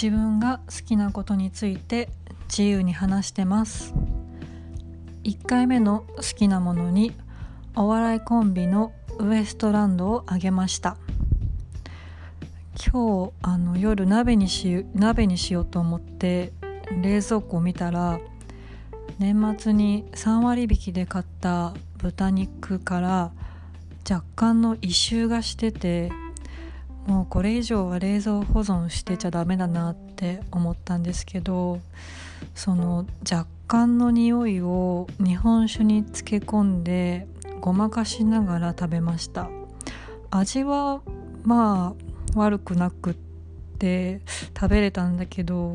自分が好きなことについて自由に話してます。1回目の好きなものにお笑いコンビのウエストランドをあげました。今日あの夜鍋にし鍋にしようと思って冷蔵庫を見たら年末に3割引きで買った豚肉から若干の異臭がしててもうこれ以上は冷蔵保存してちゃダメだなって思ったんですけどその若干の匂いを日本酒に漬け込んでごまかしながら食べました。味はまあ悪くなくって食べれたんだけど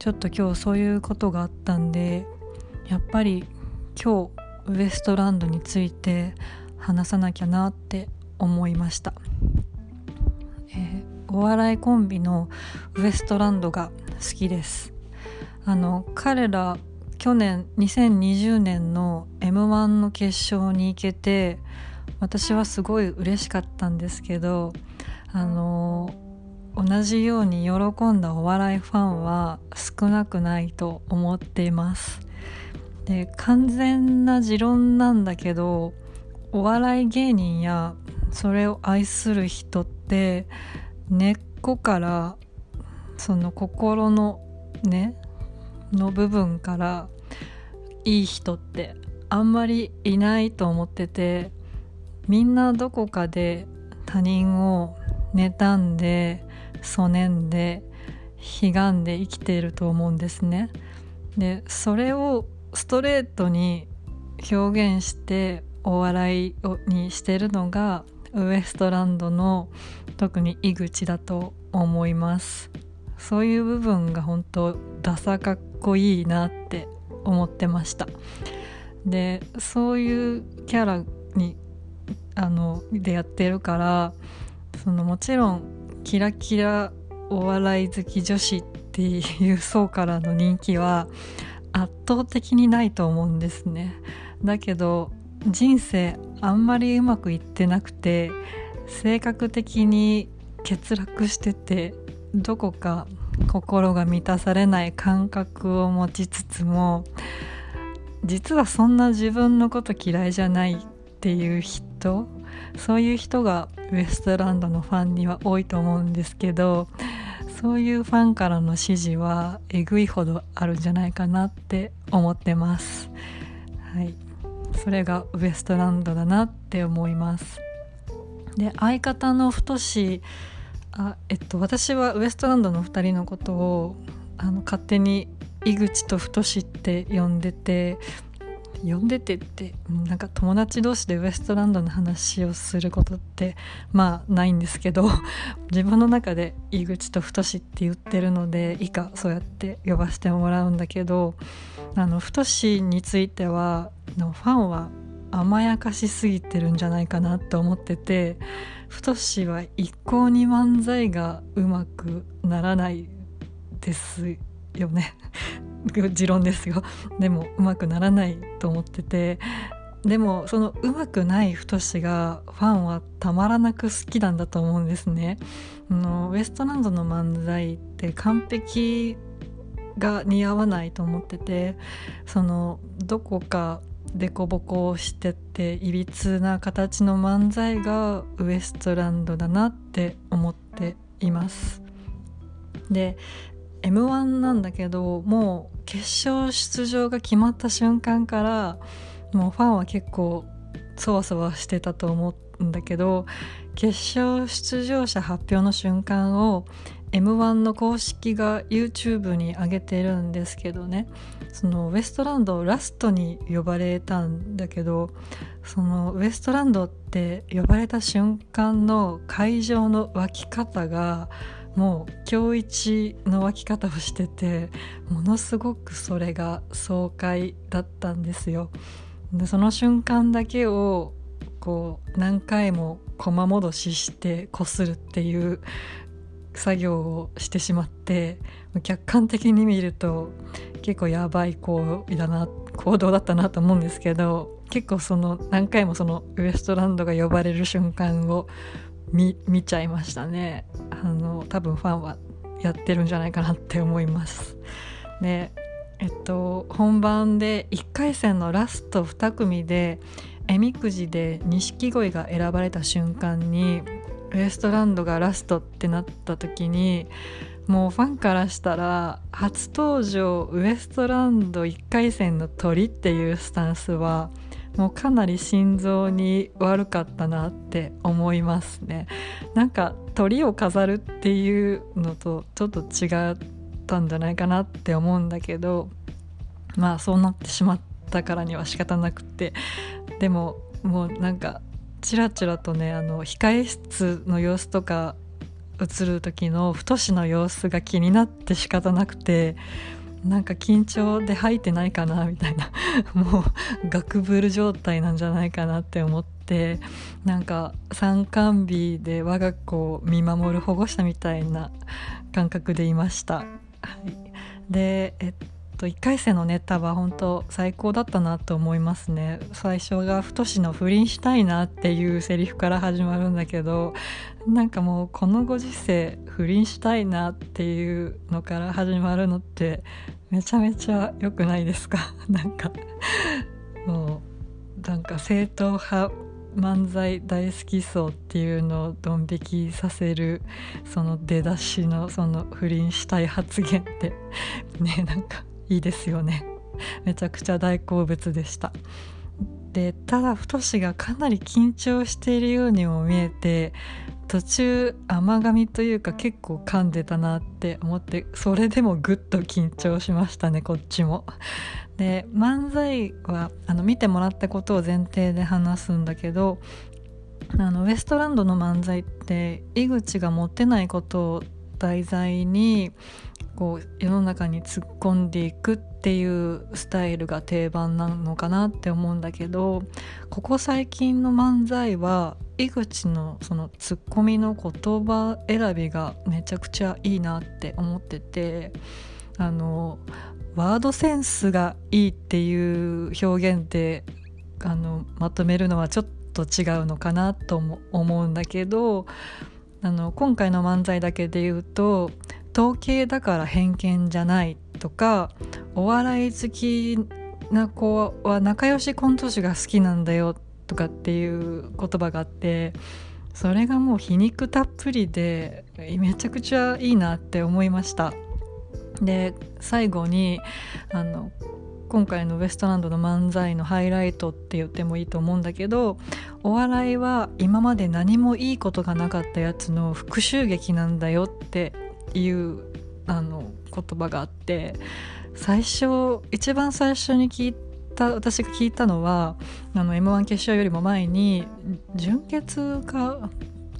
ちょっと今日そういうことがあったんでやっぱり今日ウエストランドについて話さなきゃなって思いました、お笑いコンビのウエストランドが好きです。あの彼ら去年2020年の m 1の決勝に行けて私はすごい嬉しかったんですけどあの同じように喜んだお笑いファンは少なくないと思っています。で完全な持論なんだけどお笑い芸人やそれを愛する人って根っこからその心のねの部分からいい人ってあんまりいないと思っててみんなどこかで他人を妬んでそねんで悲願で生きていると思うんですね。でそれをストレートに表現してお笑いにしてるのがウエストランドの特に井口だと思います。そういう部分が本当ダサかっこいいなって思ってました。でそういうキャラにあのでやってるからそのもちろんキラキラお笑い好き女子っていう層からの人気は圧倒的にないと思うんですね。だけど人生あんまりうまくいってなくて性格的に欠落しててどこか心が満たされない感覚を持ちつつも実はそんな自分のこと嫌いじゃないっていう人そういう人がウエストランドのファンには多いと思うんですけどそういうファンからの支持はえぐいほどあるんじゃないかなって思ってます。はい、それがウエストランドだなって思います。で相方の太しあえっと私はウエストランドの2人のことをあの勝手に井口と太しって呼んでて呼んでてってなんか友達同士でウエストランドの話をすることってまあないんですけど 自分の中で井口と太って言ってるので以下そうやって呼ばせてもらうんだけどあの太についてはのファンは甘やかしすぎてるんじゃないかなと思ってて太は一向に漫才がうまくならないですよね。持論ですよ。でもうまくならないと思ってて。でもそのうまくない太がファンはたまらなく好きなんだと思うんですね。あのウエストランドの漫才って完璧が似合わないと思っててそのどこか凸凹してていびつな形の漫才がウエストランドだなって思っています。で m 1なんだけどもう決勝出場が決まった瞬間からもうファンは結構そわそわしてたと思うんだけど決勝出場者発表の瞬間を m 1の公式が YouTube に上げてるんですけどねそのウエストランドラストに呼ばれたんだけどそのウエストランドって呼ばれた瞬間の会場の沸き方がもう今日一の沸き方をしててものすごくそれが爽快だったんですよ。でその瞬間だけをこう何回も駒戻ししてこするっていう作業をしてしまって客観的に見ると結構やばい行為だな行動だったなと思うんですけど結構その何回もそのウエストランドが呼ばれる瞬間を見ちゃいましたね。あの多分ファンはやってるんじゃないかなって思います。でえっと本番で1回戦のラスト2組でえみくじで錦鯉が選ばれた瞬間にウエストランドがラストってなった時にもうファンからしたら初登場ウエストランド1回戦の鳥っていうスタンスはもうかなり心臓に悪かったなって思いますね。なんか鳥を飾るっていうのとちょっと違ったんじゃないかなって思うんだけどまあそうなってしまったからには仕方なくて。でももうなんかちらちらとねあの控え室の様子とか映る時の太の様子が気になって仕方なくてなんか緊張で吐いてないかなみたいな もうガクブル状態なんじゃないかなって思ってなんか参観日で我が子を見守る保護者みたいな感覚でいました。はい、でえっと1回戦のネタは本当最高だったなと思いますね。最初が太の不倫したいなっていうセリフから始まるんだけどなんかもうこのご時世不倫したいなっていうのから始まるのってめちゃめちゃ良くないですか？なんかもうなんか正統派漫才大好きそうっていうのをドン引きさせるその出だしのその不倫したい発言って。ねなんかいいですよね めちゃくちゃ大好物でしたでただ太がかなり緊張しているようにも見えて途中甘噛みというか結構噛んでたなって思ってそれでもぐっと緊張しましたねこっちも。で漫才はあの見てもらったことを前提で話すんだけどあのウエストランドの漫才って井口が持ってないことを題材にこう世の中に突っ込んでいくっていうスタイルが定番なのかなって思うんだけどここ最近の漫才は井口のそのツッコミの言葉選びがめちゃくちゃいいなって思っててあのワードセンスがいいっていう表現であのまとめるのはちょっと違うのかなと思うんだけどあの今回の漫才だけで言うと統計だから偏見じゃないとかお笑い好きな子は仲良しコント師が好きなんだよとかっていう言葉があってそれがもう皮肉たっぷりでめちゃくちゃいいなって思いましたで最後にあの今回のウエストランドの漫才のハイライトって言ってもいいと思うんだけどお笑いは今まで何もいいことがなかったやつの復讐劇なんだよっていうあの言葉があって最初一番最初に聞いた私が聞いたのはあの m 1決勝よりも前に純潔か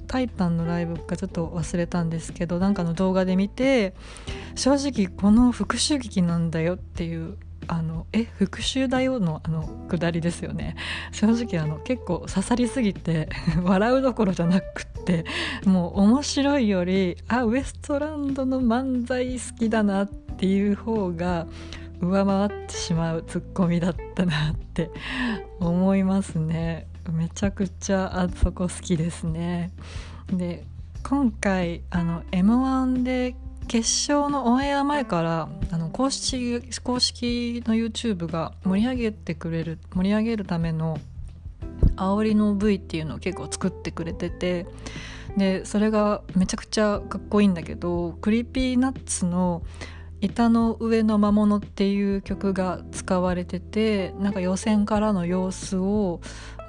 タイタンのライブかちょっと忘れたんですけどなんかの動画で見て正直この復讐劇なんだよっていうあのえ復讐だよのあのくだりですよね。正直あの結構刺さりすぎて 笑うどころじゃなくってもう面白いよりあウエストランドの漫才好きだなっていう方が上回ってしまうツッコミだったなって思いますね。めちゃくちゃあそこ好きですね。で今回あの m 1で決勝のオンエア前からあの公式公式の YouTube が盛り上げてくれる盛り上げるための煽りの V っていうのを結構作ってくれててでそれがめちゃくちゃかっこいいんだけど Creepy Nuts の「板の上の魔物」っていう曲が使われててなんか予選からの様子を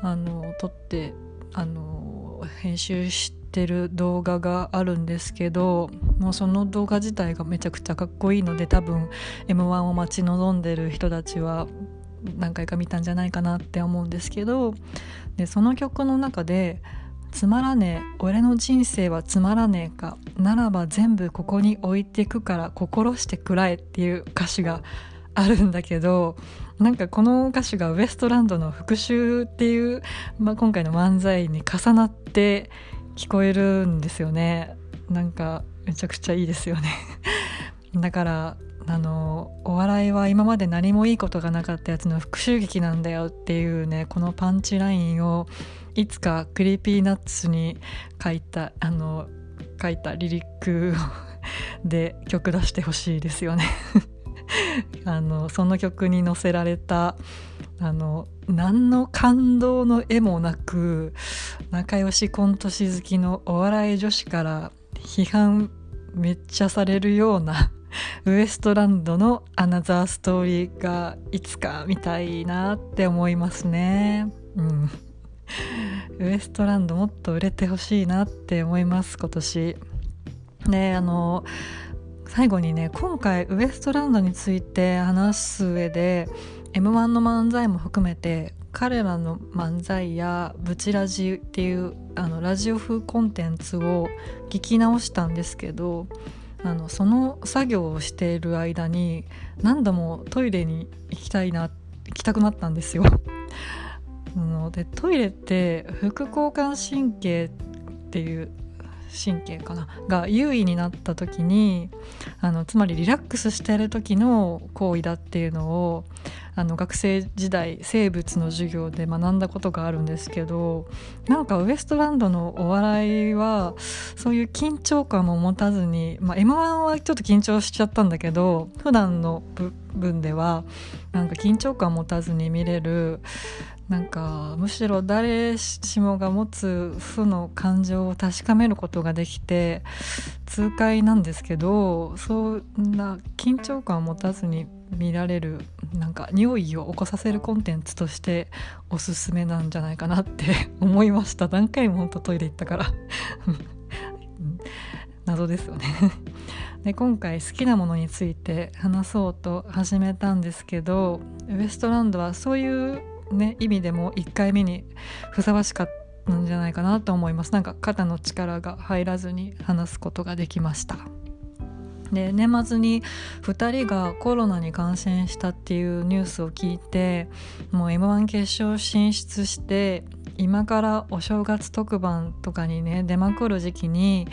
あの撮ってあの編集してる動画があるんですけどもうその動画自体がめちゃくちゃかっこいいので多分 m 1を待ち望んでる人たちは何回か見たんじゃないかなって思うんですけどでその曲の中で「つまらねえ俺の人生はつまらねえかならば全部ここに置いてくから心してくらえ」っていう歌詞があるんだけどなんかこの歌詞がウエストランドの復讐っていう、まあ、今回の漫才に重なって聞こえるんですよね。なんかめちゃくちゃいいですよね。だからあのお笑いは今まで何もいいことがなかったやつの復讐劇なんだよっていうねこのパンチラインをいつか Creepy Nuts に書いたあの書いたリリック で曲出してほしいですよね。あのその曲に乗せられたあの何の感動の絵もなく仲良しコント師好きのお笑い女子から批判めっちゃされるような ウエストランドのアナザーストーリーがいつか見たいなって思いますね。うん、ウエストランドもっと売れてほしいなって思います今年。であの最後にね今回ウエストランドについて話す上で m 1の漫才も含めて彼らの漫才やブチラジっていうあのラジオ風コンテンツを聞き直したんですけどあのその作業をしている間に何度もトイレに行きたいな行きたくなったんですよ。のでトイレって副交感神経っていう神経かなが優位になった時にあのつまりリラックスしてる時の行為だっていうのをあの学生時代生物の授業で学んだことがあるんですけどなんかウエストランドのお笑いはそういう緊張感も持たずに、まあ、m 1はちょっと緊張しちゃったんだけど普段の部分ではなんか緊張感持たずに見れるなんかむしろ誰しもが持つ負の感情を確かめることができて痛快なんですけどそんな緊張感を持たずに見られるなんか匂いを起こさせるコンテンツとしておすすめなんじゃないかなって 思いました。何回も本当トイレ行ったから。謎ですよね。で今回好きなものについて話そうと始めたんですけどウエストランドはそういうね意味でも1回目にふさわしかったんじゃないかなと思います。なんか肩の力が入らずに話すことができました。で年末に2人がコロナに感染したっていうニュースを聞いてもう m 1決勝進出して今からお正月特番とかにね出まくる時期に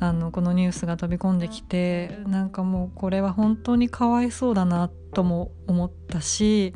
あのこのニュースが飛び込んできてなんかもうこれは本当にかわいそうだなとも思ったし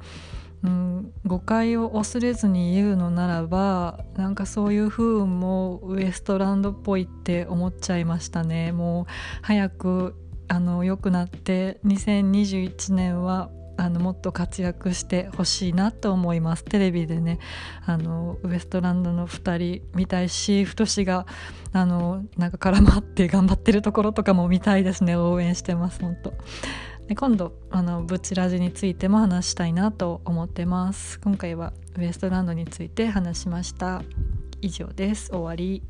うん、誤解を恐れずに言うのならばなんかそういう不運もウエストランドっぽいって思っちゃいましたね。もう早くあの良くなって2021年はあのもっと活躍してほしいなと思います。テレビでねあのウエストランドの2人見たいし太志があのなんか絡まって頑張ってるところとかも見たいですね。応援してます本当で今度あのブチラジについても話したいなと思ってます。今回はウエストランドについて話しました。以上です。終わり。